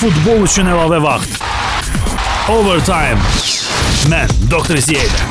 Futbol üçün əlavə vaxt. Overtime. Mən Doktor ilə.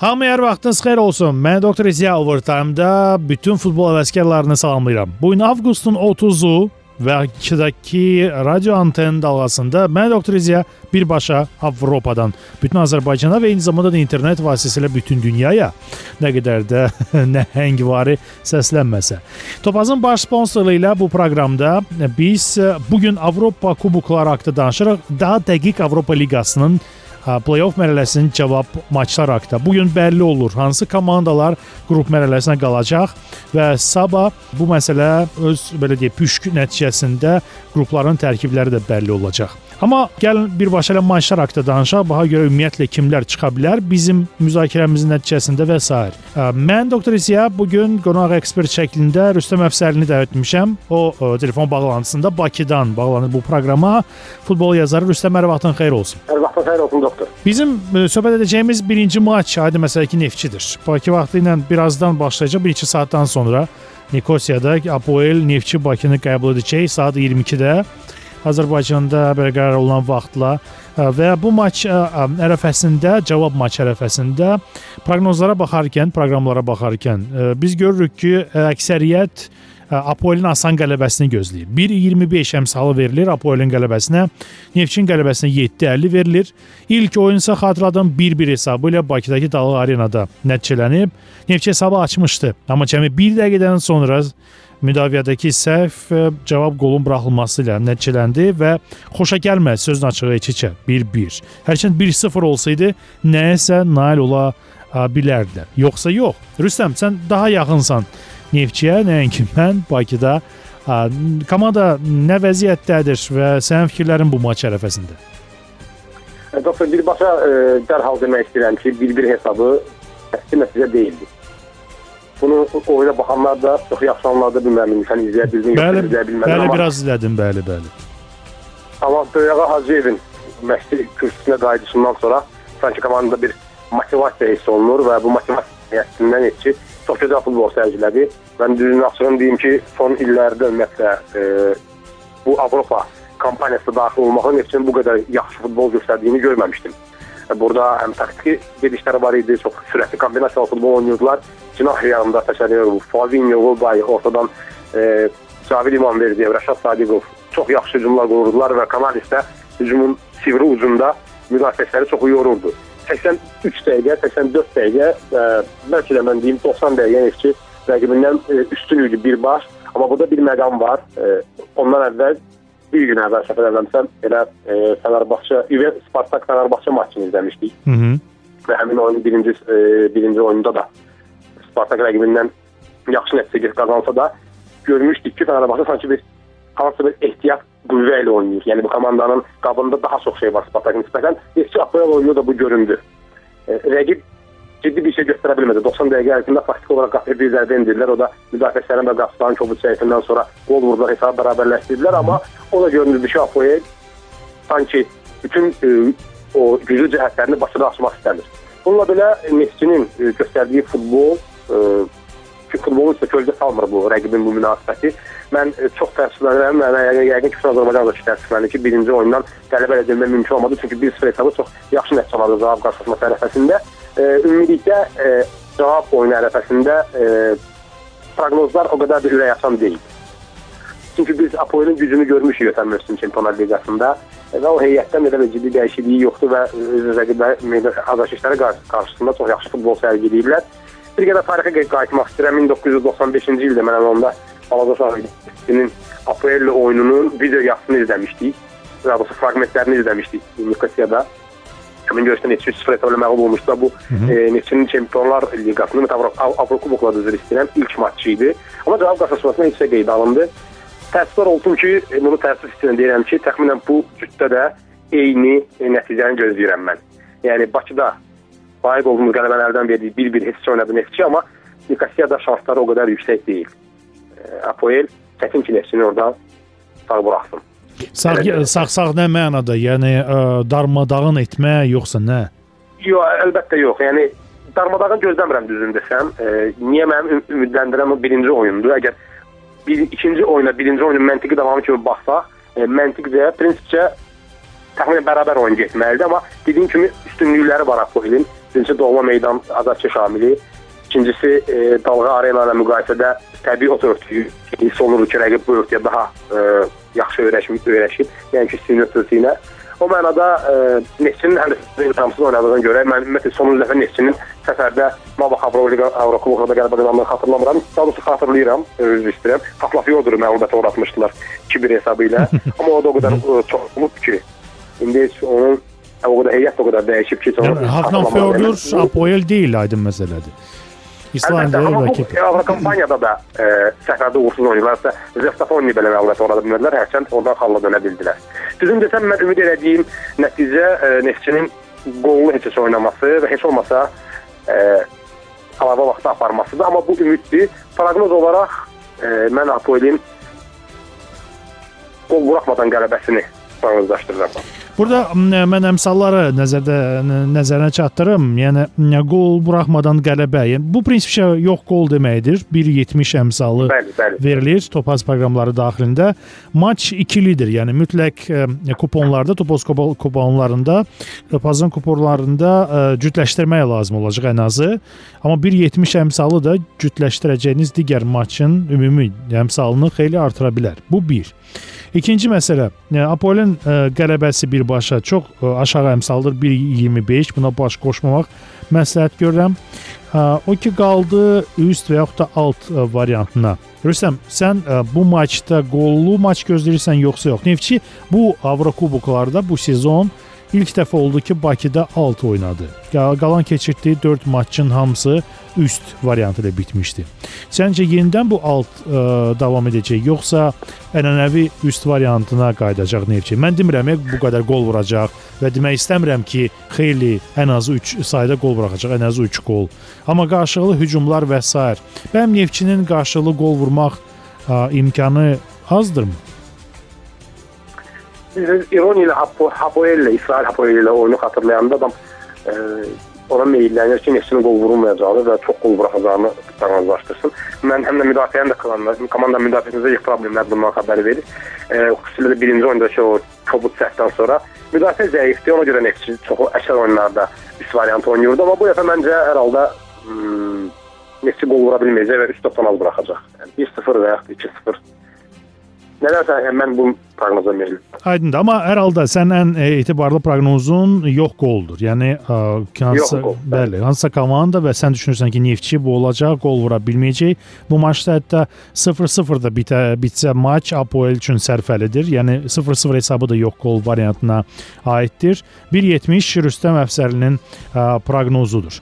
Hamıya vaxtınız xeyir olsun. Mən Doktor Ziya Overtime-da bütün futbol həvəskarlarını salamlayıram. Bu gün avqustun 30-u və Bakıdakı radio anten dalğasında mən Doktor İziya birbaşa Avropadan, bütün Azərbaycana və eyni zamanda da internet vasitəsilə bütün dünyaya nə qədər də nəhəngvari səslənməsə. Topazın baş sponsoru ilə bu proqramda biz bu gün Avropa kubokları haqqında danışırıq. Daha dəqiq Avropa liqasının play-off mərhələsinin cavab maçları haqqında. Bu gün bəlli olur hansı komandalar qrup mərhələsinə qalacaq və sabah bu məsələ öz belə deyək püşk nəticəsində qrupların tərkibləri də bəlli olacaq. Amma gəlin birbaşa ilə maçlar haqqında danışaq. Baha görə ümumiyyətlə kimlər çıxa bilər bizim müzakirəmizin nəticəsində və s. Mən doktor İziya bu gün qonaq ekspert şəklində Rüstəm Əfsərlini dəvət etmişəm. O telefon bağlantısında Bakıdan bağlanıb bu proqrama. Futbol yazarı Rüstəm hər vaxtın xeyir olsun. Hər vaxtın xeyir olsun doktor. Bizim söhbət edəcəyimiz birinci maç adi məsələ ki, Neftçidir. Bakı vaxtı ilə birazdan başlayacaq, 1-2 saatdan sonra Nikosiyada Apoel Neftçi Bakını qəbul edəcək saat 22-də. Azərbaycanda belə qərar olunan vaxtla və bu maç ərəfəsində, cavab maç ərəfəsində proqnozlara baxarkən, proqramlara baxarkən biz görürük ki, əksəriyyət Apoelin asan qələbəsini gözləyir. 1.25 əmsalı verilir Apoelin qələbəsinə. Neftçin qələbəsinə 7.50 verilir. İlk oyun isə xatırladım 1-1 hesabı ilə Bakıdakı Dağlıq Arenada nəticələnib. Neftçi hesabı açmışdı, amma cəmi 1 dəqiqədən sonra müdafiədəki səhv cavab qolun buraxılması ilə nəticələndi və xoşa gəlmədi sözün açığı iç-içə 1-1. Hərçənd 1-0 olsaydı nəyəsə nail ola bilərdilər. Yoxsa yox. Rüstəm, sən daha yaxınsan Neftçiyə, nəinki mən Bakıda. Komanda nə vəziyyətdədir və sənin fikirlərin bu maç ərəfəsində? Doktor birbaşa e, dərhal demək istəyirəm ki, 1-1 hesabı əsli nəticə deyildi. Bunu oyuna baxanlar da çox yaxşı anladı, bilmirəm, sən izləyə bildin, yoxsa izləyə bilmədin. Bəli, biraz izlədim, bəli, bəli. Amma Böyəğa Hacıyevin məşqçi kürsüsünə qayıdışından sonra sanki komandada bir motivasiya hiss olunur və bu motivasiya nəticəsindən ki, çox gözəl futbol sərgilədi. Mən düzünü açığım deyim ki, son illərdə ümumiyyətlə e, bu Avropa kampaniyasına daxil olmağın üçün bu qədər yaxşı futbol göstərdiyini görməmişdim. E, burada həm taktiki gedişləri var idi, çox sürətli kombinasiyalı futbol oynayırdılar. Cinah yanında təşəkkür Fabinho, Volbay ortadan e, Cavid İmanverdiyev, Rəşad Sadiqov çox yaxşı hücumlar qururdular və Kanal isə hücumun sivri ucunda müdafiəçiləri çox yorurdu. 83 dəqiqə, 84 dəqiqə və bəlkə də mən deyim 90 dəqiqə Neftçi rəqibindən e, üstün idi birbaş. Amma burada bir məqam var. E, ondan əvvəl bir gün əvvəl səhv eləmirəmsəm elə e, Fenerbahçe, Spartak Fenerbahçe maçını izləmişdik. Hı -hı. Və həmin oyunun birinci e, birinci oyunda da Spartak rəqibindən yaxşı nəticə qazansa da görmüşdük ki, Fenerbahçe sanki bir hansı bir ehtiyat qüvvə ilə oynayır. Yəni bu komandanın qabında daha çox şey var Spartak nisbətən. Neftçi Apoel oyunu da bu göründü. E, rəqib ciddi bir şey göstərə bilmədi. 90 dəqiqə ərzində faktiki olaraq qapıya bir zərbə endirdilər. O da müdafiəçilərin və qapıçıların Kovuç səhvindən sonra gol vurdular, hesabı bərabərləşdirdilər. Amma o da görünürdü ki, Apoel sanki bütün e, o güclü cəhətlərini başına açmaq istəmir. Bununla belə Neftçinin e, göstərdiyi futbol e, ki, futbolun üstə kölgə salmır bu rəqibin bu münasibəti. Mən e, çox təəssüflənirəm. Mən yəqin ki, bütün Azərbaycan da təəssüflənir ki, birinci oyundan qələbə əldə etmək mümkün olmadı. Çünki 1-0 hesabı çox yaxşı nəticə aldı cavab qarşılaşması ərəfəsində. E, ümumilikdə e, cavab oyunu ərəfəsində e, proqnozlar o qədər də ürək açan deyil. Çünki biz Apoelin gücünü görmüşük ötən mövsüm Çempionlar Liqasında və o heyətdən elə bir ciddi dəyişikliyi yoxdur və öz rəqibləri azarkeşləri qarşısında çox yaxşı futbol sərgiləyiblər. Bir qədər tarixə qayıtmaq istəyirəm. 1995-ci ildə mən onda Balaca Şahidinin Apoello oyununun video yazısını izləmişdik. Daha doğrusu fraqmentlərini izləmişdik Nikosiyada. Həmin görüşdə Neftçi 0 hesabla məğlub olmuşdu. Bu e, Neftçinin Çempionlar Liqasının Avrokubokla da üzr istəyirəm ilk matçı idi. Amma cavab qarşılaşmasında heç şey qeydə alındı. Təəssüflər olsun ki, e, bunu təəssüf istəyirəm deyirəm ki, təxminən bu cütdə də eyni e, nəticəni gözləyirəm mən. Yəni Bakıda layiq olduğumuz qələbələrdən biri bir-bir heç oynadı Neftçi, amma Nikosiyada şansları o qədər yüksək deyil. E, Apoel çətin ki, Neftçini orada sağ buraxsın. Sağ, sağ sağ nə mənada? Yəni ə, darmadağın etmə yoxsa nə? Yox, əlbəttə yox. Yəni darmadağın gözləmirəm düzünü desəm. E, niyə mənim ümidləndirən o birinci oyundur. Əgər bir ikinci oyuna, birinci oyunun məntiqi davamı kimi baxsaq, e, məntiqcə, prinsipcə təxminən bərabər oyun getməlidir, amma dediyim kimi üstünlükləri var Apoelin. Birincisi doğma meydan Azadçı Şamili, ikincisi e, Dalğa Arena ilə müqayisədə təbii ot örtüyü hiss olunur ki, rəqib bu örtüyə daha e, yaxşı öyrəşib, öyrəşib, yəni ki, örtüyü ilə. O mənada e, Neftçinin həm də imkansız oynadığına görə mən ümumiyyətlə sonuncu dəfə Neftçinin səfərdə Mabaq Avroliqa Avrokubokda qələbə qazandığını xatırlamıram. Daha doğrusu xatırlayıram, üzr istəyirəm. Xatlafiyordur məğlubiyyətə uğratmışdılar 2-1 hesabı ilə. Amma o da o qədər e, çox olub ki, indi heç onun o qədər heyət o qədər dəyişib ki, Yəni, Hafnan Fjordur Apoel deyil, aydın məsələdir. İslandiya rakip. Avro kompaniyada da e, səfərdə uğursuz oyuncularsa Zestafoni belə məlumat orada bilmədilər. Hərçənd oradan xalla dönə bildilər. Düzün desəm mən ümid elədiyim nəticə e, Neftçinin qollu heç oynaması və heç olmasa e, əlavə vaxtda aparmasıdır. Amma bu ümiddir. Proqnoz olaraq e, mən Apoelin qol buraxmadan qələbəsini proqnozlaşdırıram. Burada mən əmsalları nəzərdə nəzərinə çatdırım. Yəni qol buraxmadan qələbə. Yəni bu prinsipcə yox qol deməkdir. 1.70 əmsalı bəli, bəli. verilir Topaz proqramları daxilində. Maç ikilidir. Yəni mütləq ə, kuponlarda, Topaz kuponlarında, Topazın kuponlarında ə, cütləşdirmək lazım olacaq ən azı. Amma 1.70 əmsalı da cütləşdirəcəyiniz digər maçın ümumi əmsalını xeyli artıra bilər. Bu 1. İkinci məsələ, yəni Apolin ə, qələbəsi birbaşa çox ə, aşağı əmsaldır 1.25. Buna baş qoşmamaq məsləhət görürəm. O ki qaldı üst və yaxud da alt ə, variantına. Rüstəm, sən ə, bu maçda qollu maç gözləyirsən yoxsa yox? Neftçi bu Avrokuboklarda bu sezon ilk dəfə oldu ki, Bakıda 6 oynadı. Qalan keçirdiyi 4 maçın hamısı üst variantı ilə bitmişdi. Səncə yenidən bu alt ə, davam edəcək yoxsa ənənəvi üst variantına qayıdacaq Neftçi? Mən demirəm bu qədər gol vuracaq və demək istəmirəm ki, xeyli ən azı 3 sayda gol buraxacaq, ən azı 3 gol. Amma qarşılıqlı hücumlar və s. Bəm Neftçinin qarşılıqlı gol vurmaq ə, imkanı azdırmı? İroni ilə Hapoel İsrail Hapoel ilə oyunu xatırlayanda adam e, ona meyillənir ki, Neftçinin qol vurulmayacağını və çox qol buraxacağını proqnozlaşdırsın. Mən həm də müdafiəni də klanlar, komanda müdafiəsinizdə yox problemlər bundan xəbər verir. E, xüsusilə də birinci oyundakı o kobud səhvdən sonra müdafiə zəifdir. Ona görə Neftçi çox əksər oyunlarda üst variant oynayırdı, amma bu dəfə məncə hər halda hmm, Neftçi qol vura bilməyəcək və üst topdan az buraxacaq. Yəni 1-0 və ya 2-0 Nədənsə yəni mən bu proqnoza verirəm. Aydındır, amma hər halda sənin ən e, etibarlı proqnozun yox qoldur. Yəni ə, hansısa bəli, hansısa komanda və sən düşünürsən ki, Neftçi bu olacaq, qol vura bilməyəcək. Bu maçda hətta 0-0 da bitə, bitsə maç Apoel üçün sərfəlidir. Yəni 0-0 hesabı da yox qol variantına aiddir. 1.70 Rüstəm Əfsərlinin ə, proqnozudur.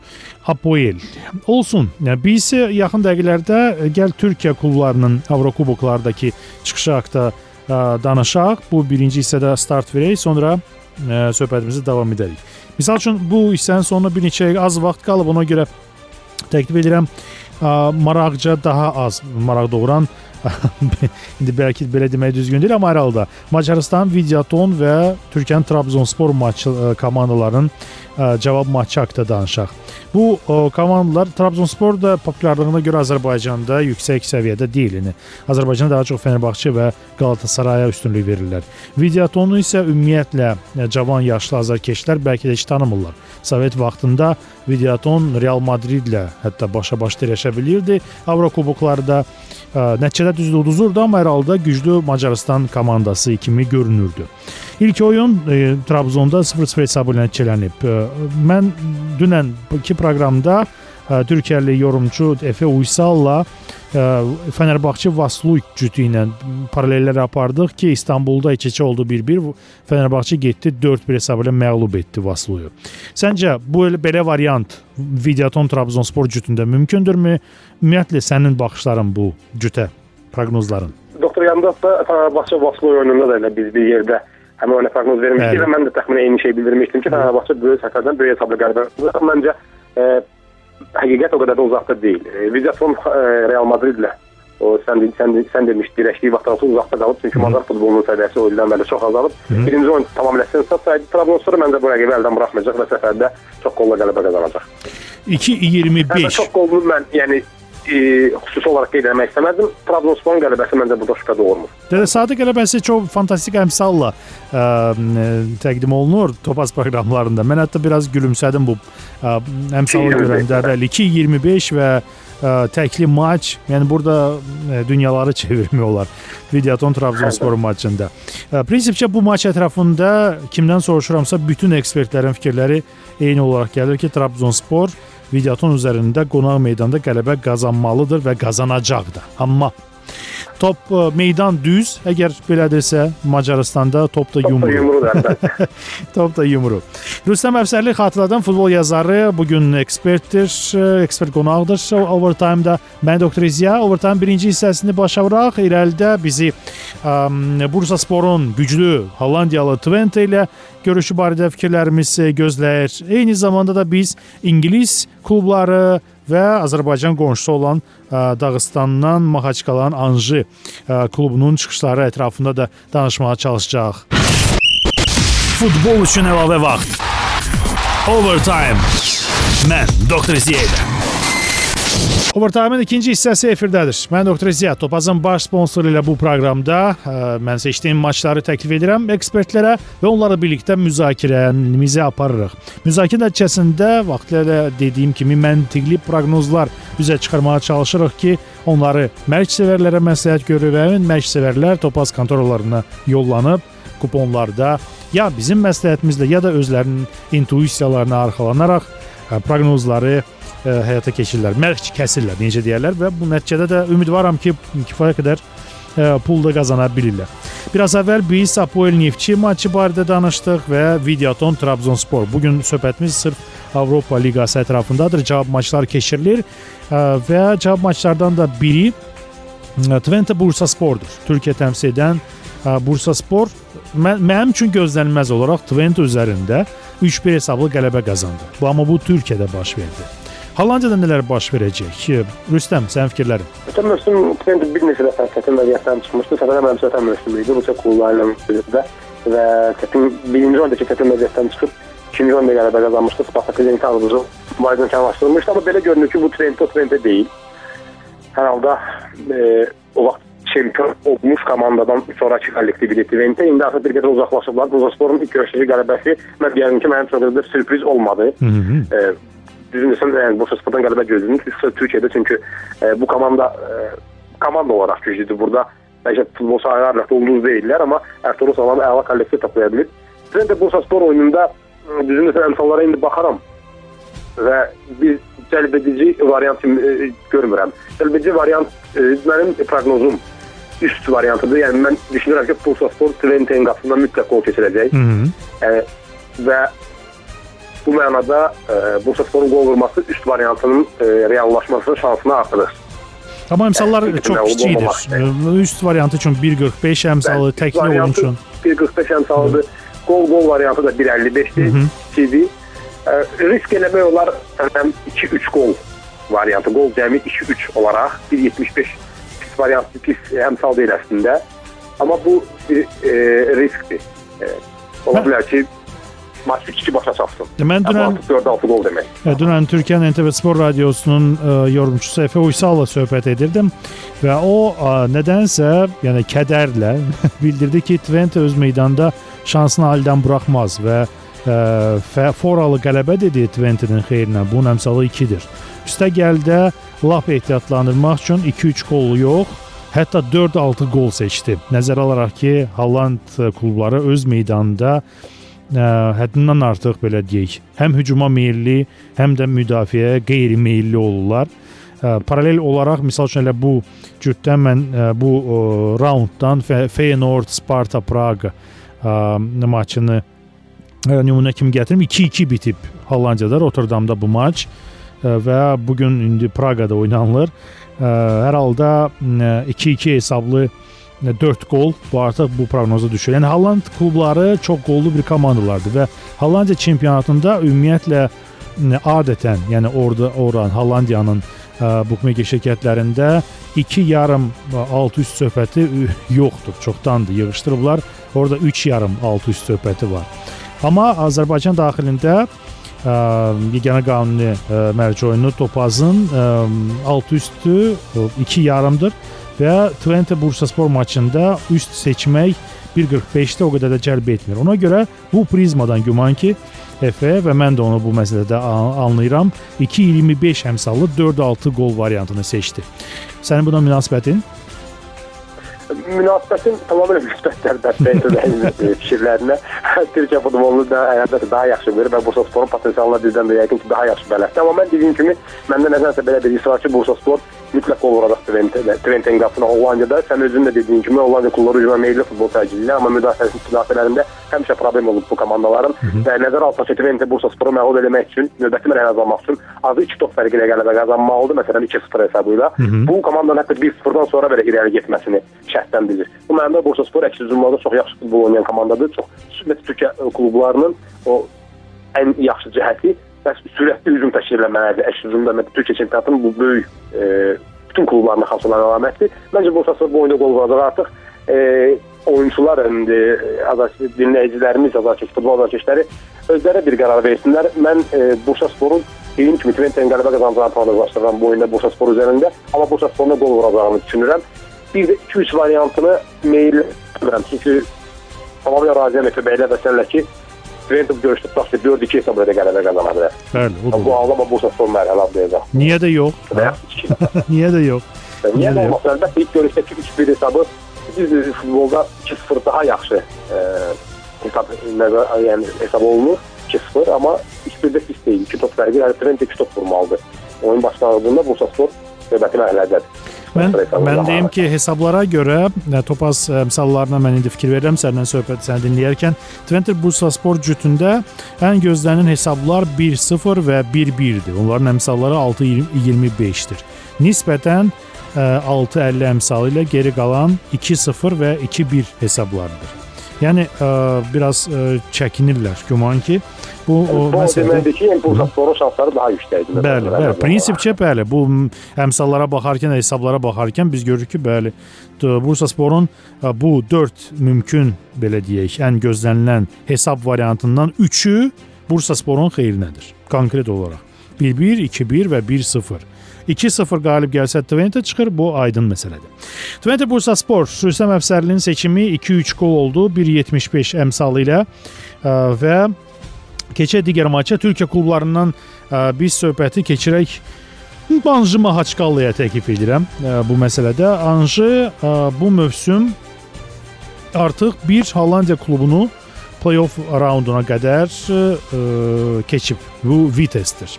Apoel. Olsun. Yəni biz yaxın dəqiqələrdə gəl Türkiyə klublarının Avrokuboklardakı çıxışı haqqında danışaq. Bu birinci hissədə start verək, sonra ə, söhbətimizi davam edərik. Məsəl üçün bu hissənin sonuna bir neçə az vaxt qalıb, ona görə təklif edirəm ə, maraqca daha az maraq doğuran indi bəlkə belə demək düzgün deyil, amma hər halda Macarıstan Videoton və Türkiyənin Trabzonspor maçı ə, komandalarının ə, cavab maçı haqqında danışaq. Bu o, komandalar Trabzonspor da populyarlığına görə Azərbaycanda yüksək səviyyədə deyil. Yəni Azərbaycanda daha çox Fenerbahçe və Qalatasaraya üstünlük verirlər. Videotonu isə ümumiyyətlə cavan yaşlı azarkeşlər bəlkə də heç tanımırlar. Sovet vaxtında Videoton Real Madridlə hətta başa-baş dirəşə bilirdi. Avrokuboklarda nəticədə düzdür uduzurdu, amma hər halda güclü Macarıstan komandası kimi görünürdü. İlk oyun e, Trabzonda 0-0 hesabı ilə nəticələnib. E, mən dünənki proqramda e, Türkiyəli yorumçu Efe Uysalla Fenerbahçe Vasluy cütü ilə paralellər apardıq ki, İstanbulda 2-2 oldu 1-1. Fenerbahçe getdi 4-1 hesabı ilə məğlub etdi Vasluyu. Səncə bu belə variant Videoton Trabzonspor cütündə mümkündürmü? Ümumiyyətlə sənin baxışların bu cütə, proqnozların? Doktor yanında da Fenerbahçe Vasluy oyununda da elə biz bir yerdə həmin oyuna proqnoz vermişdik və mən də təxminən eyni şey bildirmişdim ki, Fenerbahçe böyük səfərdən böyük hesabla qələbə qazanacaq. Məncə e, həqiqət o qədər də uzaqda deyil. Videoton e, Real Madridlə o sən sən sən demiş dirəşdiyi vaxtdan sonra uzaqda qalıb çünki Macar futbolunun səviyyəsi o ildən bəri çox azalıb. Birinci oyun tamamilə sensasiya idi. Trabzonspor məncə bu rəqibi əldən buraxmayacaq və səfərdə çox qolla qələbə qazanacaq. 2-25. Çox qollu mən, yəni e, xüsusi olaraq qeyd etmək istəmədim. Trabzonsporun qələbəsi məncə burada şübhə doğurmur. Dədə Sadə qələbəsi çox fantastik əmsalla ə, təqdim olunur Topaz proqramlarında. Mən hətta biraz gülümsədim bu ə, əmsalı görəndə. Bəli, 2-25 və ə, təkli maç. Yəni burada ə, dünyaları çevirmək olar. Videoton Trabzonspor maçında. Ə, prinsipcə bu maç ətrafında kimdən soruşuramsa bütün ekspertlərin fikirləri eyni olaraq gəlir ki, Trabzonspor Videoton üzərində qonaq meydanda qələbə qazanmalıdır və qazanacaq da. Amma top ə, meydan düz, əgər belədirsə Macaristanda top da yumru. Yumrudur. top da yumru. Rüstəm Əfsərli xatırladan futbol yazarı bu gün ekspertdir, ə, ekspert qonaqdır Overtime-da. Mən Doktor İziya Overtime birinci hissəsini başa vuraq. İrəlidə bizi ə, Bursa Sporun güclü Hollandiyalı Twente ilə görüşü barədə fikirlərimiz gözləyir. Eyni zamanda da biz İngilis klubları və Azərbaycan qonşusu olan Dağıstandan Maxaçqalan Anji klubunun çıxışları ətrafında da danışmağa çalışacağıq. Futbol üçün əlavə vaxt. Overtime. Mən Doktor Ziyədə. Overtime-ın ikinci hissəsi efirdədir. Mən Doktor Ziyad Topazın baş sponsoru ilə bu proqramda ə, mən seçdiyim maçları təklif edirəm ekspertlərə və onlarla birlikdə müzakirəmizi aparırıq. Müzakirə nəticəsində vaxtilə dediyim kimi məntiqli proqnozlar üzə çıxarmağa çalışırıq ki, onları mərc sevərlərə məsləhət görür və mərc sevərlər Topaz kontorlarına yollanıb kuponlarda ya bizim məsləhətimizlə ya da özlərinin intuisiyalarına arxalanaraq ə, proqnozları ə, həyata keçirirlər. Mərc kəsirlər, necə deyirlər və bu nəticədə də ümidvaram ki, kifayət qədər ə, pul da qazana bilirlər. Biraz əvvəl biz Apoel Neftçi maçı barədə danışdıq və Videoton Trabzonspor. Bu gün söhbətimiz sırf Avropa Liqası ətrafındadır. Cavab maçlar keçirilir ə, və cavab maçlardan da biri Twente Bursaspordur. Türkiyə təmsil edən ə, Bursaspor mən, mənim üçün gözlənilməz olaraq Twente üzərində 3-1 hesablı qələbə qazandı. Bu amma bu Türkiyədə baş verdi. Hollandiyada nələr baş verəcək? Rüstəm, sənin fikirlərin? Ötən mövsüm Twente bir neçə dəfə çətin vəziyyətdən çıxmışdı. Səfərə mənim ötən mövsüm idi. Bu çox klublarla mübarizədə və çətin birinci rondakı çətin vəziyyətdən çıxıb ikinci ronda qələbə qazanmışdı. Spartak Arbuzu mübarizəni kənarlaşdırılmışdı, amma belə görünür ki, bu Twente o Twente deyil. Hər halda e, o vaxt çempion olmuş komandadan sonrakı kollektivi Twente indi artıq bir qədər uzaqlaşıblar. Bursasporun ilk görüşdəki qələbəsi mən deyərdim ki, mənim üçün bir sürpriz olmadı. Hı -hı. E, düzün desəm yəni Bursaspordan gözlənir. Xüsusən Türkiyədə çünki e, bu komanda e, komanda olaraq güclüdür. Burada bəlkə futbol sahələrlə ulduz deyirlər, amma Ertuğrul Sağlam əla kollektiv toplaya bilir. Mən də Bursaspor oyununda düzün desəm əmsallara indi baxaram və bir cəlbedici variant e, görmürəm. Cəlbedici variant e, mənim proqnozum üst variantıdır. Yəni mən düşünürəm ki, Bursaspor Twente-in qapısından mütləq gol keçirəcək. Hı -hı. E, və bu mənada e, Bursasporun qol vurması üst variantının e, reallaşmasının şansını artırır. Amma əmsallar Yəni, çox kiçikdir. olmamaq Üst variantı üçün 1.45 əmsalı, təkli oyun üçün. 1.45 əmsalıdır. Qol qol variantı da 1.55-dir. Hı -hı. CD. E, risk eləmək olar həm 2-3 qol variantı. Qol cəmi 2-3 olaraq 1.75 pis variantı pis əmsal deyil əslində. Amma bu bir e, riskdir. E, ola bilər ki, maç 3-2 başa çatsın. Mən dünən artıq 4-6 qol demək. E, Dünən Türkiyənin NTV Spor Radiosunun ə, yorumçusu Efe Uysal'la söhbət edirdim və o ə, nədənsə, yəni kədərlə bildirdi ki, Twente öz meydanda şansını əldən buraxmaz və ə, foralı qələbə dedi Twente'nin xeyrinə. Bunun əmsalı 2-dir. Üstəgəldə lap ehtiyatlandırmaq üçün 2-3 qol yox, hətta 4-6 qol seçdi. Nəzərə alaraq ki, Holland klubları öz meydanında ə, həddindən artıq belə deyək, həm hücuma meylli, həm də müdafiəyə qeyri-meylli olurlar. Ə, paralel olaraq misal üçün elə bu cütdən mən ə, bu ə, raunddan Fe- Feyenoord Sparta Praqa ə, maçını ə, nümunə kimi gətirim. 2-2 bitib Hollandiyada, Rotterdamda bu maç ə, və bu gün indi Praqada oynanılır. Ə, Hər halda ə, 2-2 hesablı 4 qol bu artıq bu proqnoza düşür. Yəni Holland klubları çox qollu bir komandalardır və Hollandiya çempionatında ümumiyyətlə adətən, yəni orada oran Hollandiyanın ə, bukmekер şirkətlərində 2 yarım ə, alt üst söhbəti yoxdur, çoxdandır yığışdırıblar. Orada 3 yarım alt üst söhbəti var. Amma Azərbaycan daxilində ə, yeganə qanuni ə, mərci oyunu Topazın ə, alt üstü 2 yarımdır və Twente Bursaspor maçında üst seçmək 1.45-də o qədər də cəlb etmir. Ona görə bu prizmadan güman ki, Efe və mən də onu bu məsələdə anlayıram. 2.25 əmsallı 4-6 qol variantını seçdi. Sənin buna münasibətin? münasibətin tamamilə müsbətlər dəstəkdir fikirlərinə. Türkiyə futbolunu da əlbəttə daha yaxşı bilir və Bursasporun potensialına bizdən də yəqin ki, daha yaxşı bələddir. Amma mən dediyim kimi, məndə nəzərsə belə bir his var ki, Bursaspor mütləq Twente, Twente'nin qapısına Hollandiyada. Sən özün də dediyin kimi Hollandiya klubları hücuma meyilli futbol edirlər, amma müdafiəsi müdafiələrində həmişə problem olub bu komandaların Hı və nəzərə alsaq ki, Twente Bursasporu məğlub etmək üçün, növbəti mərhələ almaq üçün azı 2 top fərqi ilə qələbə qazanmalıdır, məsələn 2-0 hesabı ilə. Bu komandanın hətta 1-0-dan sonra belə irəli getməsini şərtdən bilir. Bu mənada Bursaspor əks hücumlarda çox yaxşı futbol oynayan komandadır. Çox ümumiyyətlə Türkiyə klublarının o ən yaxşı cəhəti bəs sürətli hücum təşkil etməlidir. Əks hücumda Türkiyə çempionatının bu böyük e, bütün klublarına xasalan əlamətdir. Məncə Bursaspor bu oyunda qol vuracaq artıq. E, oyunçular, indi azarkeş dinləyicilərimiz, azarkeş futbol azarkeşləri özləri bir qərar versinlər. Mən e, Bursasporun dediyim kimi Twente'nin qələbə qazanacağını proqnozlaşdırıram bu oyunda Bursaspor üzərində, amma Bursasporun qol vuracağını düşünürəm. Bir də 2-3 variantını meyil edirəm. Çünki tamamilə razıyam Efe bəylə və sənlə ki, Bu görüşdə tutaq ki, 4-2 hesabla da qələbə qazana bilər. Bəli, o. Bu ağlama Bursaspor mərhələ adlayacaq. Niyə də yox? Niyə də yox? Niyə də olmasın? Əlbəttə ilk görüşdə 2-3-1 hesabı biz futbolda 2-0 daha yaxşı e, hesab nəzər yəni hesab olunur 2-0 amma 2-1-də pis deyil. 2 top fərqi, yəni Twente 2 top vurmalıdır. Oyun başlanğıcında Bursaspor növbəti mərhələdədir. Mən mən deyim ki, hesablara görə Topaz əmsallarına mən indi fikir verirəm səndən söhbət səni dinləyərkən Twente Bursaspor cütündə ən gözlənilən hesablar 1-0 və 1-1-dir. Onların əmsalları 6-25-dir. Nisbətən 6-50 əmsalı ilə geri qalan 2-0 və 2-1 hesablarıdır. Yəni ə, biraz ə, çəkinirlər güman ki, bu o məsələdə deməkdir ki, impulsatların şansları daha yüksəkdir. Bəli, bəli. Prinsipcə bəli, bu əmsallara baxarkən, hesablara baxarkən biz görürük ki, bəli, Bursasporun bu 4 mümkün belə deyək, ən gözlənilən hesab variantından 3-ü Bursasporun xeyrinədir. Konkret olaraq 1-1, 2-1 və 1-0. 2-0 qalib gəlsə Twente çıxır, bu aydın məsələdir. Twente Bursaspor Rüstəm Əfsərlinin seçimi 2-3 qol oldu, 1.75 əmsalı ilə və keçək digər maça Türkiyə klublarından biz söhbəti keçirək Anjı Mahaçkallıya təklif edirəm bu məsələdə. Anjı bu mövsüm artıq bir Hollandiya klubunu play-off raunduna qədər keçib. Bu Vitesdir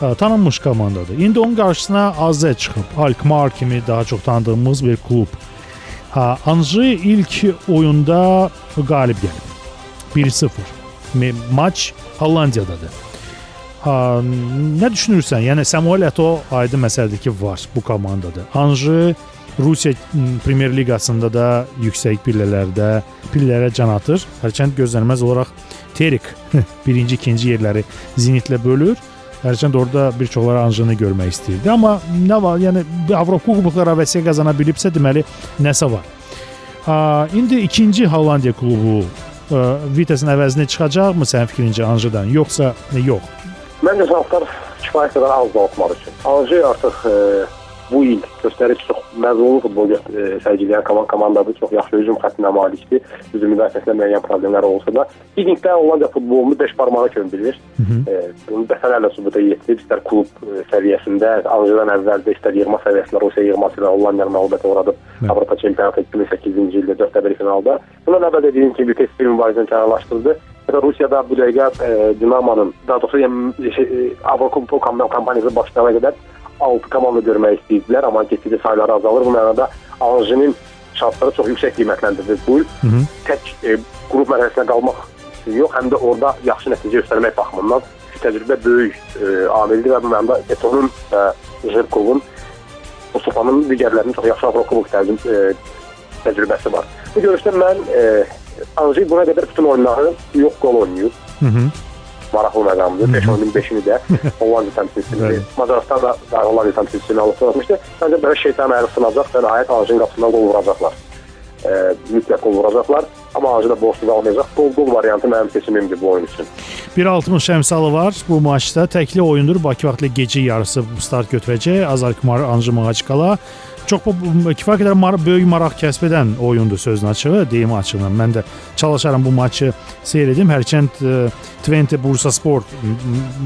tanınmış komandadır. İndi onun qarşısına AZ çıxıb. Alkmaar kimi daha çox tanıdığımız bir klub. Ha, Anjı ilk oyunda qalib gəlib. 1-0. Maç Hollandiyadadır. Ha, nə düşünürsən? Yəni Samuel Eto'o aydın məsələdir ki, var bu komandada. Anjı Rusiya Premyer Liqasında da yüksək pillələrdə pillələrə can atır. Hərçənd gözlənilməz olaraq Terik birinci, ikinci yerləri Zenitlə bölür. Hərçənd orada bir çoxları Anjını görmək istəyirdi, amma nə var, yəni Avropa kubokları avəsiya qazana bilibsə, deməli nəsə var. Ha, indi ikinci Hollandiya klubu ə, Vitesin əvəzinə çıxacaqmı sənin fikrincə Anjıdan, yoxsa yox? Məncə şanslar kifayət qədər az da olmaq üçün. Anjı artıq ə, bu il göstərir ki, çox məzmunlu futbol e, sərgiləyən komandadır, çox yaxşı hücum xəttinə malikdir. Hücum müdafiəsində müəyyən problemlər olsa da, Ligdə Hollandiya futbolunu 5 barmağa kimi bilir. E, bunu dəfələrlə sübuta yetirib, istər klub e, səviyyəsində, Anjıdan əvvəl də istər yığma səviyyəsində Rusiya yığması ilə Hollandiyanı məğlubiyyətə uğradıb. Avropa çempionatı 2008-ci ildə 4-1 finalda. Bundan əvvəl dediyim kimi Vites bir mübarizəni kənarlaşdırdı. Rusiyada bu dəqiqə e, Dinamo'nun, daha doğrusu yəni, şey, Avropa kampaniyası başlayana qədər 6 komanda görmək istəyirdilər, amma getdikcə sayları azalır. Bu mənada Anjinin şansları çox yüksək qiymətləndirilir bu il. Tək e, qrup mərhələsində qalmaq yox, həm də orada yaxşı nəticə göstərmək baxımından təcrübə böyük e, amildir və bu mənada Etonun və Jerkovun Mustafa'nın digərlərinin çox yaxşı Avrokubok e, təcrübəsi var. Bu görüşdə mən e, Anji buna qədər bütün oyunları yox qol oynayıb. Hı -hı maraqlı məqamdır. 5 oyunun 5-ini də Hollandiya təmsilçisi, Macarıstan da, da Hollandiya təmsilçisini alıb tutmuşdu. Məncə belə şeytan əli sınacaq və nəhayət Anjin qapısından qol vuracaqlar. e, mütləq gol vuracaqlar. Amma Hacı da borclu qalmayacaq. Gol-gol variantı mənim seçimimdir bu oyun üçün. 1.60 əmsalı var bu maçda. Təkli oyundur. Bakı vaxtlı gecə yarısı start götürəcək. Azarkmar Anji Mağaçqala çox kifayət qədər mar böyük maraq kəsb edən oyundur sözün açığı, deyim açığına. Mən də çalışaram bu maçı seyr edim. Hərçənd Twente Bursa Spor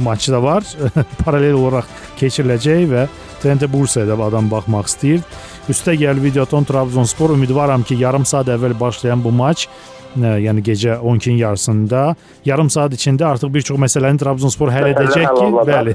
maçı da var. Paralel olaraq keçiriləcək və Twente Bursaya da adam baxmaq istəyir. Üstə gəl Videoton Trabzonspor ümidvaram ki, yarım saat əvvəl başlayan bu maç yəni gecə 12-nin yarısında yarım saat içində artıq bir çox məsələni Trabzonspor həll edəcək ki, bəli,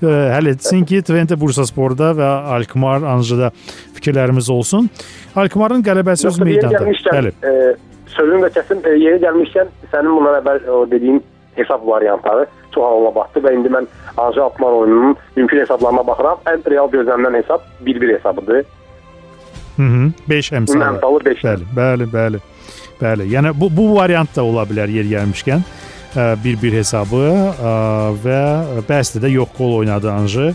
həll etsin ki, Twente Bursasporda və Alkmaar Anjada fikirlərimiz olsun. Alkmaarın qələbəsi öz meydanda. Bəli. E, sözünü də kəsim, e, yeri gəlmişkən sənin bundan əvvəl o dediyin hesab variantları çox ağlıma batdı və indi mən Anji Alkmaar oyununun mümkün hesablarına baxıram. Ən real gözləmdən hesab 1-1 hesabıdır. Hı -hı, 5 əmsalı. Əmsalı 5. Bəli, bəli, bəli. Bəli, yəni bu bu variant da ola bilər yer gəlmişkən. 1-1 hesabı və bəsdə də yox qol oynadı Anji.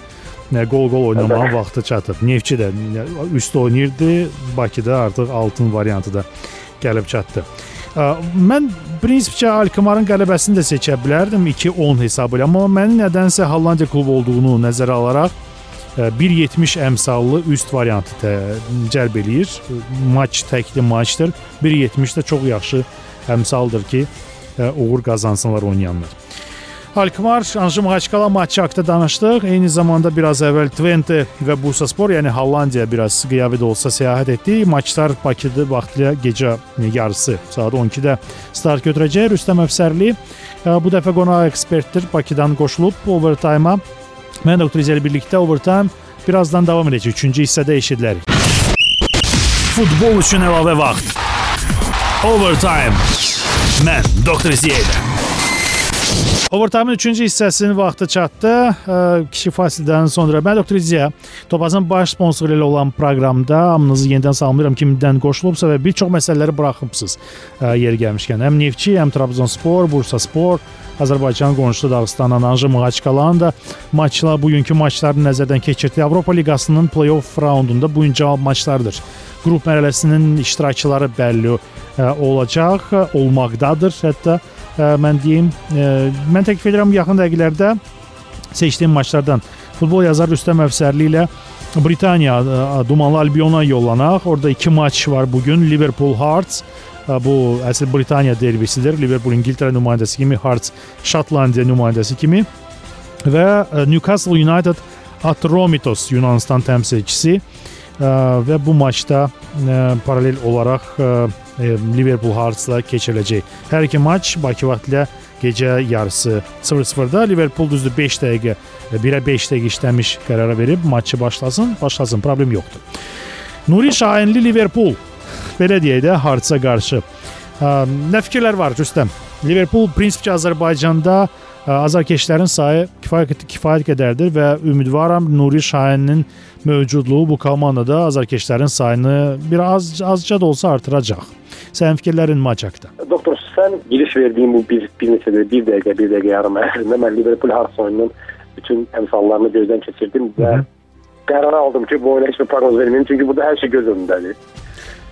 Qol-qol oynamağın vaxtı çatıb. Neftçi də üst oynayırdı. Bakıda artıq altın variantı da gəlib çatdı. Mən prinsipcə Alkmaarın qələbəsini də seçə bilərdim 2-10 hesabı ilə, amma mənim nədənsə Hollandiya klubu olduğunu nəzərə alaraq 1.70 əmsallı üst variantı cəlb eləyir. Maç təkli maçdır. 1.70 də çox yaxşı əmsaldır ki, uğur qazansınlar oynayanlar. Alkmaar Anji Mahaçkala maçı haqqında danışdıq. Eyni zamanda biraz əvvəl Twente və Bursaspor, yəni Hollandiya biraz qiyabi də olsa səyahət etdi. Maçlar Bakıda vaxtlı gecə yarısı saat 12-də start götürəcək. Rüstəm Əfsərli bu dəfə qonaq ekspertdir. Bakıdan qoşulub overtime-a Mən Doktor İzə ilə birlikdə Overtime birazdan davam edəcək. Üçüncü hissədə eşidilərik. Futbol üçün əlavə vaxt. Overtime. Mən Doktor ilə. Overtime-ın 3-cü hissəsinin vaxtı çatdı. Kiçik fasilədən sonra mən Doktor İziya Topazın baş sponsoru ilə olan proqramda hamınızı yenidən salamlayıram. Kimdən qoşulubsa və bir çox məsələləri buraxıbsınız yeri gəlmişkən. Həm Neftçi, həm Trabzonspor, Bursa Spor, Azərbaycan qonşu Dağıstandan Anji Mığaçqalan da maçlar bugünkü maçları nəzərdən keçirdi. Avropa Liqasının play-off raundunda bu gün cavab maçlarıdır. Qrup mərhələsinin iştirakçıları bəlli ə, olacaq, olmaqdadır. Hətta ə, mən deyim, mən təklif edirəm yaxın dəqiqələrdə seçdiyim maçlardan futbol yazar Rüstəm Əfsərli ilə Britaniya Dumanlı Albiona yollanaq. Orada 2 maç var bu gün. Liverpool Hearts bu əsl Britaniya derbisidir. Liverpool İngiltərə nümayəndəsi kimi, Hearts Şotlandiya nümayəndəsi kimi və Newcastle United Atromitos Yunanistan təmsilçisi və bu maçda paralel olaraq Liverpool Hearts-la keçiriləcək. Hər iki maç Bakı vaxtı ilə gecə yarısı 0-0-da Liverpool düzdür 5 dəqiqə 1-ə 5 dəqiqə işləmiş qərara verib maçı başlasın, başlasın, problem yoxdur. Nuri Şahinli Liverpool belə deyək də Hartsa qarşı. Nə fikirlər var Rüstəm? Liverpool prinsipcə Azərbaycanda azarkeşlərin sayı kifayət kifayət qədərdir və ümidvaram Nuri Şahinnin mövcudluğu bu komandada azarkeşlərin sayını bir az azca da olsa artıracaq. Sənin fikirlərin maç haqqında? Doktor, sən giriş verdiyin bu bir bir neçə bir dəqiqə, bir dəqiqə yarım ərzində mən Liverpool oyununun bütün əmsallarını gözdən keçirdim və qərar aldım ki, bu oyuna heç bir proqnoz verməyim çünki burada hər şey göz önündədir.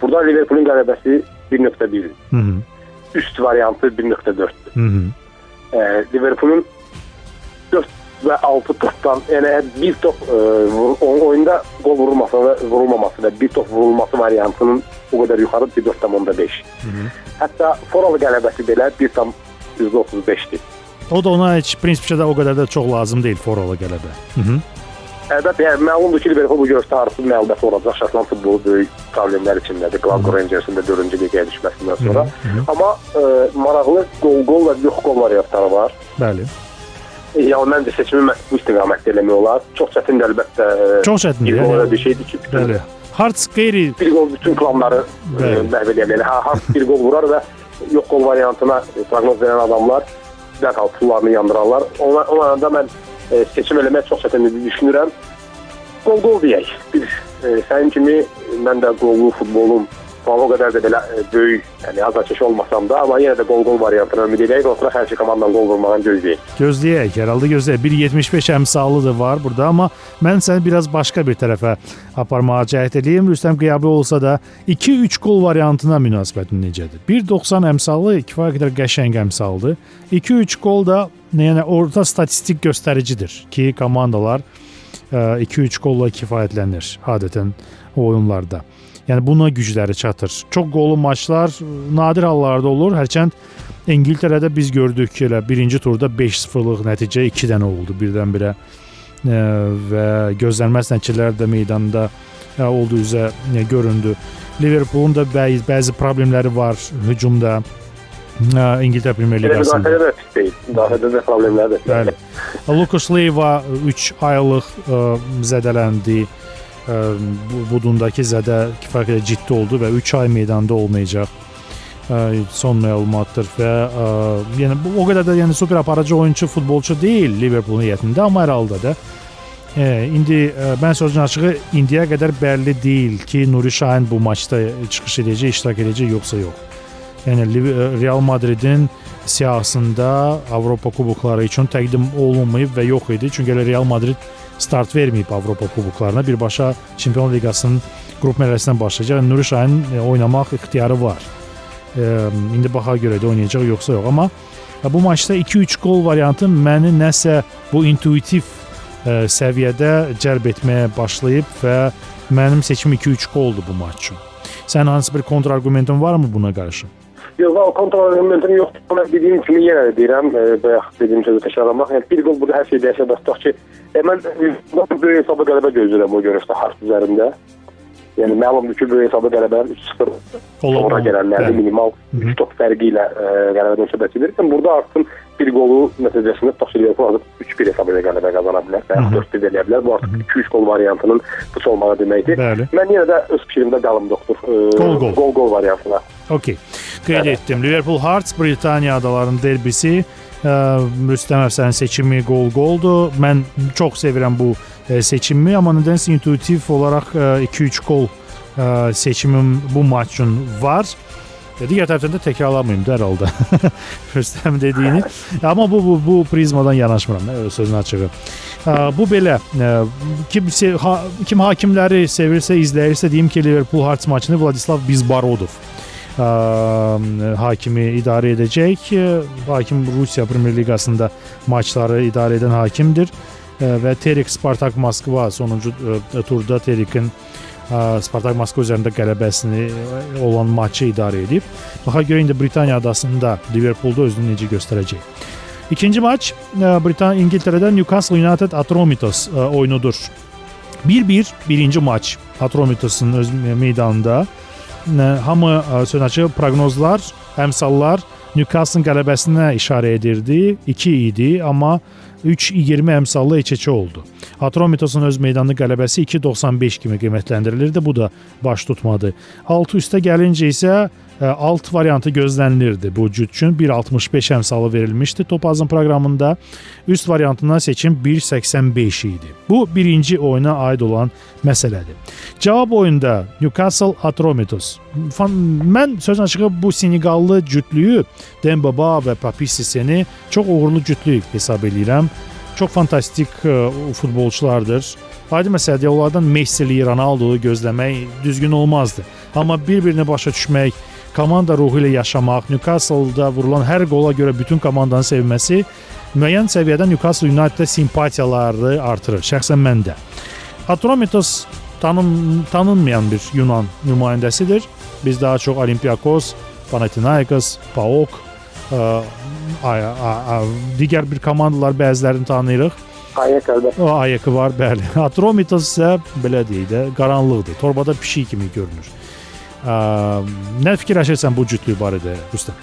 Burada Liverpoolun qələbəsi 1.1. Üst variantı 1.4-dür. E, Liverpoolun 4 və 6 topdan, yəni bir top e, oyunda gol vurulması və vurulmaması və bir top vurulması variantının o qədər yuxarı 1.5. Hətta Foralı qələbəsi belə 1.35-dir. O da ona heç prinsipcə də o qədər də çox lazım deyil Foralı qələbə. Mhm. Əlbəttə, yəni məlumdur ki, Liverpool bu görüşdə artıq məlumat olacaq. Şotland futbolu böyük problemlər içindədir. Glasgow Rangersin də 4-cü liqaya düşməsindən sonra. Hı -hı. Amma ə, maraqlı gol-gol və yox qol variantları var. Bəli. E, yəni məncə seçimi bu istiqamətdə eləmək olar. Çox çətindir əlbəttə. Çox çətindir. Yəni bir şeydir ki, bütün Bəli. Hearts qeyri bir gol bütün planları məhv edə bilər. Ha, Hearts bir gol vurar və yox qol variantına proqnoz verən adamlar dərhal pullarını yandırarlar. Ona, ona da mən e, seçim eləmək çox çətindir düşünürəm. Qol-qol deyək. Bir e, sənin kimi mən də qollu futbolun o qədər də belə e, böyük, yəni azarkeş olmasam da, amma yenə də qol-qol variantına ümid edək və oturaq hər iki komandanın qol vurmağını gözləyək. Gözləyək, hər halda gözləyək. 1.75 əmsalı da var burada, amma mən səni biraz başqa bir tərəfə aparmağa cəhd edeyim. Rüstəm Qiyabi olsa da 2-3 qol variantına münasibətin necədir? 1.90 əmsalı kifayət qədər qəşəng əmsaldır. 2-3 qol da yəni orta statistik göstəricidir ki, komandalar 2-3 qolla kifayətlənir adətən oyunlarda. Yəni buna gücləri çatır. Çox qollu maçlar nadir hallarda olur. Hərçənd İngiltərədə biz gördük ki, elə birinci turda 5-0-lıq nəticə 2 dənə oldu birdən-birə e, və gözlənməz nəticələr də meydanda e, oldu üzə e, göründü. Liverpoolun da bəzi, bəzi problemləri var hücumda. İngiltərə Premyer Liqasında. Müdafiədə də pis deyil. Müdafiədə də problemlər də. Bəli. Lucas Leiva 3 aylıq ə, zədələndi budundakı zədə kifayət qədər ciddi oldu və 3 ay meydanda olmayacaq son məlumatdır və ə, yəni bu o qədər də yəni super aparıcı oyunçu, futbolçu deyil Liverpoolun heyətində, amma hər halda da e, indi ə, mən sözün açığı indiyə qədər bəlli deyil ki, Nuri Şahin bu maçda çıxış edəcək, iştirak edəcək yoxsa yox. Yəni Real Madridin siyahısında Avropa kubokları üçün təqdim olunmayıb və yox idi. Çünki elə Real Madrid start verməyib Avropa kuboklarına. Birbaşa Çempionlar Liqasının qrup mərhələsindən başlayacaq. Nuri Şahin e, oynamaq ixtiyarı var. E, indi baxa görə də oynayacaq yoxsa yox, amma bu maçda 2-3 qol variantı məni nəsə bu intuitiv e, səviyyədə cəlb etməyə başlayıb və mənim seçim 2-3 qoldur bu maç üçün. Sənin hansı bir kontrargumentin varmı buna qarşı? Yox, o kontrol elementim yoxdur. Amma dediyim kimi yenə də deyirəm, e, bayaq dediyim sözü təkrarlamaq. Yəni bir qol burada hər şey dəyişə. Tutaq ki, e, mən e, böyük hesabı qələbə gözləyirəm o görüşdə Hart üzərində. Yəni məlumdur ki, böyük hesabda qələbə 3-0 sonra gələnlərdə minimal 3 top fərqi ilə e, qələbədən söhbət edir. Yəni burada artıq bir qolu nəticəsində Taşir Liverpool 3-1 hesab ilə qələbə qazana bilər və 4-1 eləyə bilər. Bu artıq 2-3 qol variantının puç olmağı deməkdir. Bəli. Mən yenə də öz fikrimdə qalım doktor. Gol-gol variantına. Okay. Qeyd Bəli. etdim. Liverpool Hearts Britaniya adalarının derbisi ə, Rüstəm Əfsənin seçimi qol-qoldur. Mən çox sevirəm bu ə, seçimi, amma nədənsə intuitiv olaraq 2-3 qol ə, seçimim bu maç üçün var. Digər tərəfdən də təkrarlamayım da hər halda. Rüstəm dediyini. Amma bu bu bu prizmadan yanaşmıram, sözün açığı. Bu belə kim kim hakimləri sevirsə, izləyirsə deyim ki, Liverpool Hearts maçını Vladislav Bizbarodov ə, hakimi idarə edəcək. Hakim Rusiya Premyer Liqasında maçları idarə edən hakimdir ə, və Terik Spartak Moskva sonuncu ə, turda Terikin ə, Spartak Moskva üzərində qələbəsini olan maçı idarə edib. Baxa görə indi Britaniya adasında Liverpoolda özünü necə göstərəcək. İkinci maç Britaniya İngiltərədə Newcastle United Atromitos oyunudur. 1-1 birinci maç Atromitos'un öz meydanında hamı sönəçi proqnozlar, əmsallar Newcastle qələbəsinə işarə edirdi. 2 idi, amma 3-20 əmsallı eç-eçə oldu. Atromitosun öz meydanlı qələbəsi 2.95 kimi qiymətləndirilirdi. Bu da baş tutmadı. 6 üstə gəlincə isə alt variantı gözlənilirdi bu cüt üçün 1.65 əmsalı verilmişdi Topazın proqramında. Üst variantına seçim 1.85 idi. Bu birinci oyuna aid olan məsələdir. Cavab oyunda Newcastle Atromitos. Mən söz açığı bu Senegallı cütlüyü Dembaba və Papi Siseni çox uğurlu cütlük hesab edirəm. Çox fantastik futbolçulardır. Aydın məsələdir, onlardan Messi-li, Ronaldo-yu gözləmək düzgün olmazdı. Amma bir-birini başa düşmək, komanda ruhu ilə yaşamaq, Newcastle-da vurulan hər qola görə bütün komandanın sevməsi müəyyən səviyyədə Newcastle United-də simpatiyaları artırır. Şəxsən məndə. Atromitos tanın tanınmayan bir Yunan nümayəndəsidir. Biz daha çox Olympiakos, Panathinaikos, PAOK, ə, ə, ə, digər bir komandalar bəzilərini tanıyırıq. Ayək əlbəttə. O ayəki var, bəli. Atromitos isə belə deyək də, qaranlıqdır. Torbada pişik kimi görünür. Ə, nə fikirləşirsən bu cütlük barədə, Rüstəm?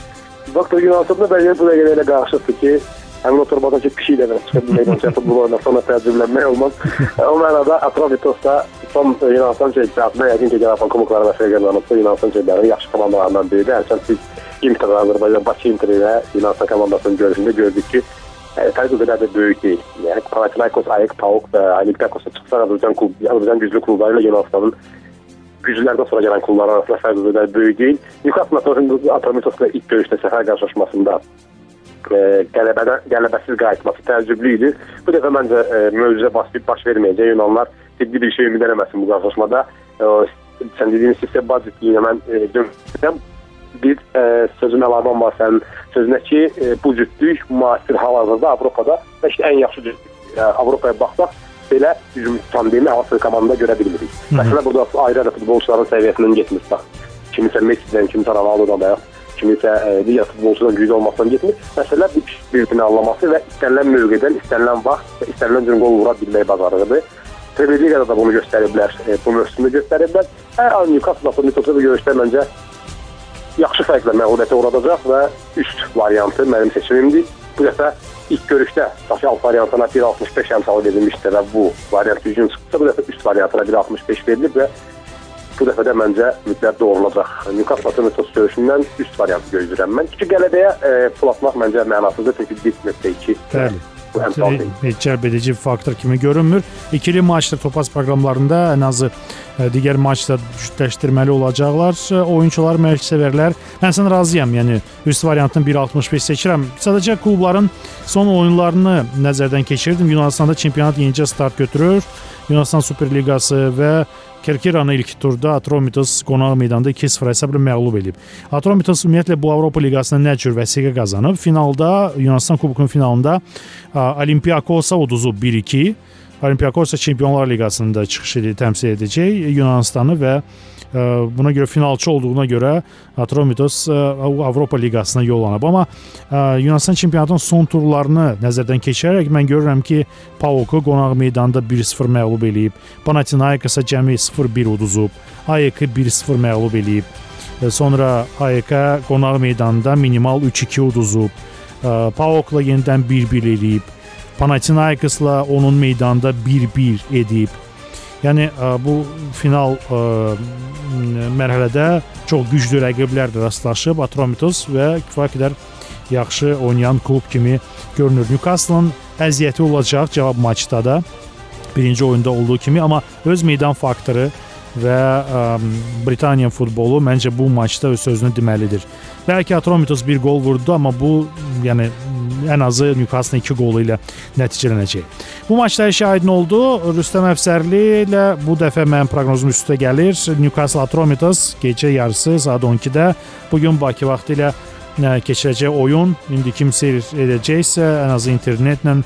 Doktor Yunanlıqda bəlkə bu dəqiqə elə qarşıdır ki, həmin o torbadakı pişik də çıxıb meydançaya futbol oynasana təəccüblənmək olmaz. o mənada Atromitos da son Yunanistan çempionatında yəqin ki, Avropa kubokları və fərqlənib Yunanistan çempionatının yaxşı komandalarından biridir. Hərçənd biz Inter Azərbaycan Bakı Inter ilə Yunanistan komandasının görüşündə gördük ki, e, təbii o qədər də böyük deyil. Yəni Panathinaikos, AEK, PAOK və Olympiakos'a çıxsa Azərbaycan klub, Azərbaycan güclü klubları ilə Yunanistanın güclərdən sonra gələn klublar arasında fərq o qədər böyük deyil. Newcastle Atromitosla ilk görüşdə səfər qarşılaşmasında e, qələbədən qələbəsiz qayıtması təəccüblü idi. Bu dəfə məncə e, möcüzə baş, baş verməyəcək. Yunanlar ciddi bir şey ümid eləməsin bu qarşılaşmada. E, sən dediyin sistem budgetliyinə mən e, dönürəm. Bir e, sözün əlavən var sənin sözünə ki, e, bu cütlük müasir hal-hazırda Avropada işte ən yaxşı cütlük. E, Avropaya baxsaq belə hücum tandemi Avropa komandasında görə bilmirik. Məsələn burada ayrı-ayrı futbolçuların səviyyəsindən getmir. Bax, kimisə Messi-dən, kimisə Ronaldo-dan da kimisə e, digər futbolçudan güclü olmasından getmir. Məsələ bir-birini anlaması və istənilən mövqedən, istənilən vaxt və istənilən cür gol vura bilmək bacarığıdır. Premier Ligada da bunu göstəriblər, e, bu mövsümdə göstəriblər. Hər an Newcastle Atletico bu görüşdə məncə yaxşı fərqlə məğlubiyyətə uğradacaq və üst variantı mənim seçimimdir. Bu dəfə ilk görüşdə Safi alt variantına 1.65 əmsalı verilmişdi və bu variant düzgün çıxsa, bu dəfə üst variantına 1.65 verilib və bu dəfə də məncə mütləq doğrulacaq. Newcastle Atletico görüşündən üst variantı gözləyirəm mən. Çünki qələbəyə e, pul atmaq məncə mənasızdır, çünki 1.2 Bəli heç cəlb edici faktor kimi görünmür. İkili maçda topaz proqramlarında ən azı e, digər maçda cütləşdirməli olacaqlar. E, oyunçular, məşqçilər. Mən sən razıyam. Yəni üst variantın 1.65 seçirəm. Sadəcə klubların son oyunlarını nəzərdən keçirdim. Yunanistanda çempionat yenicə start götürür. Yunanistan Superliqası və Kerkiranı ilk turda Atromitos qonaq meydanda 2-0 hesabla məğlub edib. Atromitos ümumiyyətlə bu Avropa liqasında nə cür vəsiqə qazanıb? Finalda Yunanistan kubokunun finalında Olimpiakosa uduzub 1-2. Olimpiakos Çempionlar Liqasında çıxış edib təmsil edəcək Yunanistanı və Buna görə finalçı olduğuna görə Atromitos Avropa Liqasına yollanıb. Amma Yunanistan çempionatının son turlarını nəzərdən keçirərək mən görürəm ki, PAOK-u qonaq meydanda 1-0 məğlub eləyib. Panathinaikos-a cəmi 0-1 uduzub. AEK 1-0 məğlub eləyib. Sonra AEK qonaq meydanda minimal 3-2 uduzub. PAOK-la yenidən 1-1 eləyib. Panathinaikosla onun meydanda 1-1 edib. Yəni bu final mərhələdə çox güclü rəqiblərlə rastlaşıb Atromitos və kifayət qədər yaxşı oynayan klub kimi görünür. Newcastle-ın əziyyəti olacaq cavab maçda da birinci oyunda olduğu kimi, amma öz meydan faktoru və ə, Britaniya futbolu məncə bu maçda öz sözünü deməlidir. Bəlkə Atromitos bir gol vurdu, amma bu yəni ən azı Newcastle 2 qolu ilə nəticələnəcək. Bu maçda aydın oldu. Rüstəm Əfsərli ilə bu dəfə mənim proqnozum üstə gəlir. Newcastle Atromitos gecə yarısı saat 12-də bu gün Bakı vaxtı ilə keçirəcək oyun indi kim seyr edəcəksə ən azı internetlə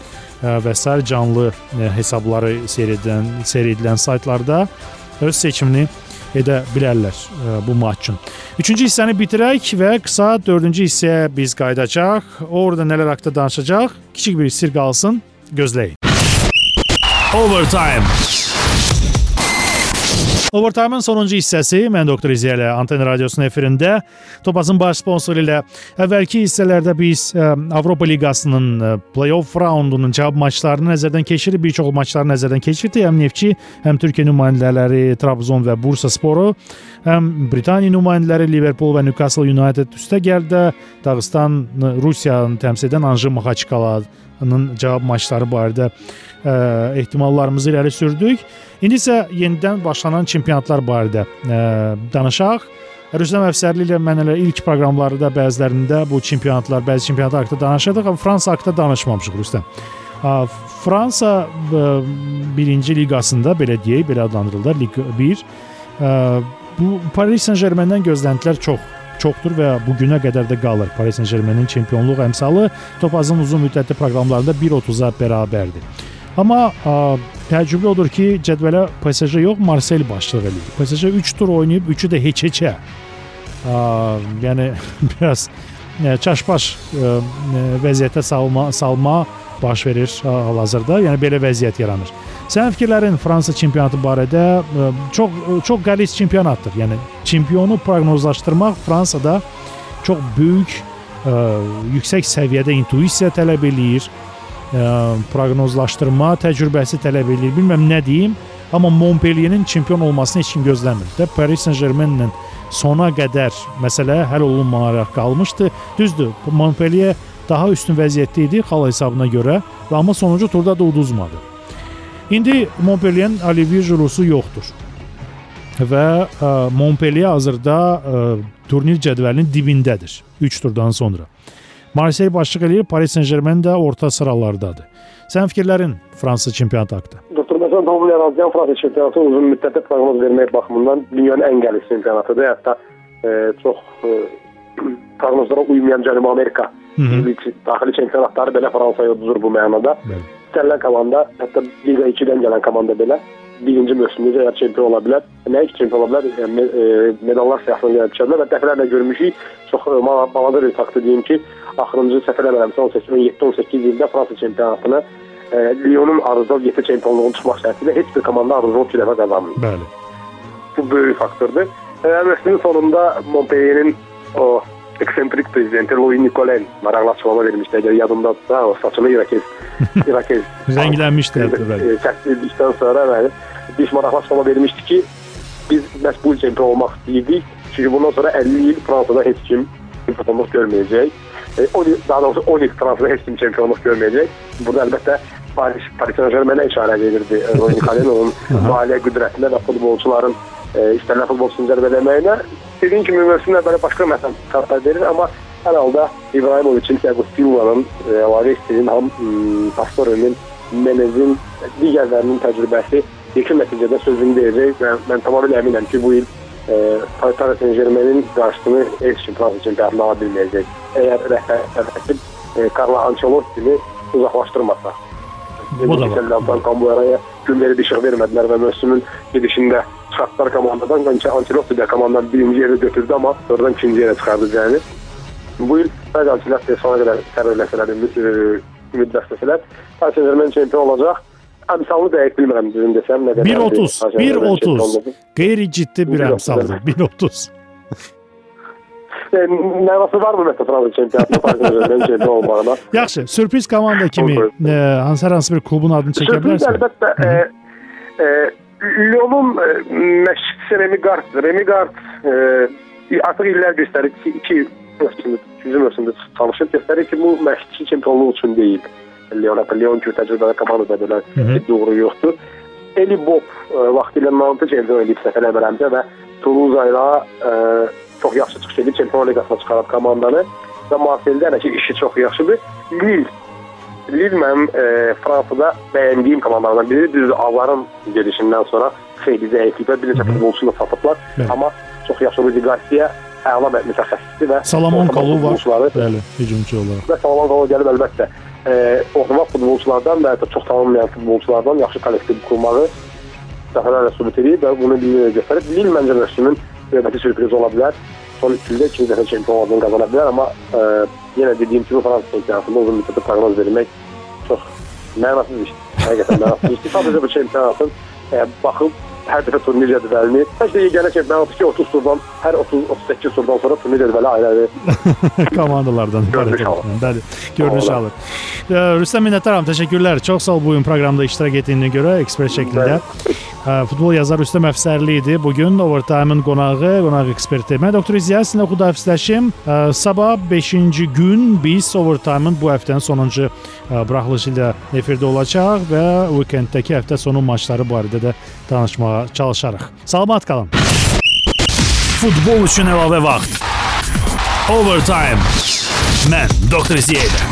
və sair canlı hesabları seyr edən seyr edilən saytlarda öz seçimini edə bilərlər ə, bu maç üçün. Üçüncü hissəni bitirək və qısa dördüncü hissəyə biz qayıdacaq. Orada nələr haqqında danışacaq? Kiçik bir sir qalsın, gözləyin. Overtime. Overtime-ın sonuncu hissəsi mən Doktor İziyə ilə Anten Radiosunun efirində Topazın baş sponsoru ilə əvvəlki hissələrdə biz ə, Avropa Liqasının ə, play-off raundunun cavab maçlarını nəzərdən keçirib, bir çox maçları nəzərdən keçirdik. Həm Neftçi, həm Türkiyə nümayəndələri Trabzon və Bursa Sporu, həm Britaniya nümayəndələri Liverpool və Newcastle United üstə gəldi. Dağıstan Rusiyanı təmsil edən Anji Maxaçkalanın cavab maçları barədə ə, ehtimallarımızı irəli sürdük. İndi isə yenidən başlanan çempionatlar barədə ə, danışaq. Rüstəm Əfsərli ilə mən elə ilk proqramlarda bəzilərində bu çempionatlar, bəzi çempionatlar haqqında danışırdıq, amma Fransa haqqında danışmamışıq Rüstəm. Fransa birinci liqasında belə deyək, belə adlandırılır, Liq 1. Bu Paris Saint-Germain-dən gözləntilər çox çoxdur və bu günə qədər də qalır. Paris Saint-Germain-in çempionluq əmsalı Topazın uzun müddətli proqramlarında 1.30-a bərabərdir. Amma ə, təəccüblü odur ki, cədvələ PSG yox, Marsel başçılıq edir. PSG 3 tur oynayıb, 3-ü də heç-heçə. Yəni biraz ə, çaşbaş ə, vəziyyətə salma salma baş verir hal-hazırda. Yəni belə vəziyyət yaranır. Sənin fikirlərin Fransa çempionatı barədə ə, çox çox qəliz çempionatdır. Yəni çempionu proqnozlaşdırmaq Fransada çox böyük ə, yüksək səviyyədə intuisiya tələb eləyir ə, proqnozlaşdırma təcrübəsi tələb eləyir. Bilməm nə deyim, amma Montpellierin çempion olmasını heç kim gözləmir. Də Paris Saint-Germain-lə sona qədər məsələ həll olunmayaraq qalmışdı. Düzdür, Montpellier daha üstün vəziyyətdə idi xal hesabına görə, amma sonuncu turda da uduzmadı. İndi Montpellierin Olivier Giroud-su yoxdur. və ə, Montpellier hazırda ə, turnir cədvəlinin dibindədir 3 turdan sonra. Marseille başlıq eləyir, Paris Saint-Germain də orta sıralardadır. Sən fikirlərin Fransa çempionatı haqqında? Doktor məsələn Davul Yarazcan Fransa çempionatı uzun müddətli proqnoz vermək baxımından dünyanın ən qəliz çempionatıdır. Hətta e, çox e, proqnozlara uymayan Cənubi Amerika. Daxili çempionatları belə Fransaya uduzur bu mənada. Bəli. İstənilən komanda, hətta Liga 2-dən gələn komanda belə birinci mövsümdə ya çempion ola bilər. Nə iki çempion ola bilər? Yəni, e, medallar siyahısına gəlib çıxarlar və dəfələrlə görmüşük. Çox e, balaca bir fakt deyim ki, axırıncı səhv eləmirəmsə 17-18 ildə Fransa çempionatını e, Lyonun Arzov 7 çempionluğunu çıxmaq şərtilə heç bir komanda Arzov 2 dəfə qazanmır. Bəli. Bu böyük faktordur. E, mövsümün sonunda Montpellier'in o eksentrik prezidenti Louis Nicolen maraqlı açıqlama vermişdi. Əgər yadındadırsa, o saçını İrakez İrakez rənglənmişdi bəli. Kəsdikdən sonra bəli bir maraqlı açıqlama vermişdi ki, biz məhz bu çempion olmaq istəyirdik. Çünki bundan sonra 50 il Fransada heç kim çempionluq görməyəcək. E, 10 il, daha doğrusu 10 il Fransada heç kim çempionluq görməyəcək. Burada əlbəttə Paris Paris Saint-Germain-ə işarə edirdi. Louis Nicolen onun maliyyə qüdrətinə və futbolçuların e, istənilən futbolçunu cəlb eləməyinə dediyim kimi mövsüm əvvəli başqa xəbər verir, amma hər halda İbrahimoviçin, Thiago Silva'nın, e, Laveski'nin, Ham Pastore'nin, Menez'in, digərlərinin təcrübəsi yekun nəticədə sözünü deyəcək və mən tamamilə əminəm ki, bu il e, Paris Saint-Germain'in qarşısını heç kim Fransa çempionatına ala bilməyəcək. Əgər rəhbər e, Carlo Ancelotti'ni uzaqlaşdırmasa. Bu da var. Kambuera'ya gün verib işıq vermədilər və mövsümün gedişində çıxartdılar komandadan. Bence Ancelotti də komandanın birinci yeri götürdü amma sonradan ikinci yerə çıxardı cəni. Bu bəzi Ancelotti sona qədər tərəvləsələr, ümid bəsləsələr, Paris Saint-Germain çempion olacaq. Əmsalını dəqiq bilmirəm düzün desəm nə qədər. 1.30, 1.30. Qeyri-ciddi bir əmsaldır. 1.30. Mənası varmı məsələn Fransa çempionatında Paris Saint-Germain çempion olmağına? Yaxşı, sürpriz komanda kimi e, hansı hansı bir klubun adını çəkə bilərsən? Sürpriz əlbəttə e, e, Lyon'un e, məşqçisi Remy Gard'dır. Remy Gard e, artıq illər göstərir ki, iki mövsümdə, ikinci mövsümdə çalışıb göstərir ki, bu məşqçi çempionluq üçün deyil. Lyon, Lyon ki, təcrübəli komandada belə uğuru yoxdur. Eli Bob e, vaxtilə Nantes çempion edib səhv eləmirəmsə və Toulouse ilə e, çox yaxşı çıxış edib Çempionlar Liqasına çıxarıb komandanı və Marseille-də hələ ki işi çox yaxşıdır. Lille Lille mənim e, Fransada bəyəndiyim komandalardan biridir. Düzdür, Avların gedişindən sonra xeyli zəifliklər, bir neçə futbolçunu satıblar, amma çox yaxşı Rudi Garcia əla mütəxəssisdir və Salomon Kalou var. Bəli, hücumçu olaraq. Və Salomon Kalou gəlib əlbəttə e, oxumaq futbolçulardan və ya çox tanınmayan futbolçulardan yaxşı kollektiv qurmağı dəfələrlə sübut edib və bunu bir göstərib. Lille məncə mövsümün növbəti sürpriz ola bilər. Son 3 ildə ikinci dəfə çempion olduğunu qazana bilər, amma ə, yenə dediyim kimi Fransa çempionatında uzun müddətli proqnoz vermək çox mənasız işdir. Həqiqətən mənasız işdir. Sadəcə bu çempionatın ə, baxıb hər dəfə turnir cədvəlini. Bəlkə yeganə çempionat ki 30 turdan, hər 30 38 turdan sonra turnir cədvəli ayrı komandalardan görünüş alır. Bəli, görünüş alır. Rüstəm minnətdaram, təşəkkürlər. Çox sağ ol bu gün proqramda iştirak etdiyinə görə ekspert şəklində. Futbol yazar Rüstəm Əfsərli idi. Bu gün Overtime-ın qonağı, qonaq eksperti. Mən doktor İziya sizinlə xudafisləşim. Sabah 5-ci gün biz Overtime-ın bu həftənin sonuncu buraxılışı ilə efirdə olacaq və weekenddəki həftə sonu maçları barədə də danışmağa çalışarıq. Salamat qalın. Futbol üçün əlavə vaxt. Overtime. Mən Doktor Ziyədə.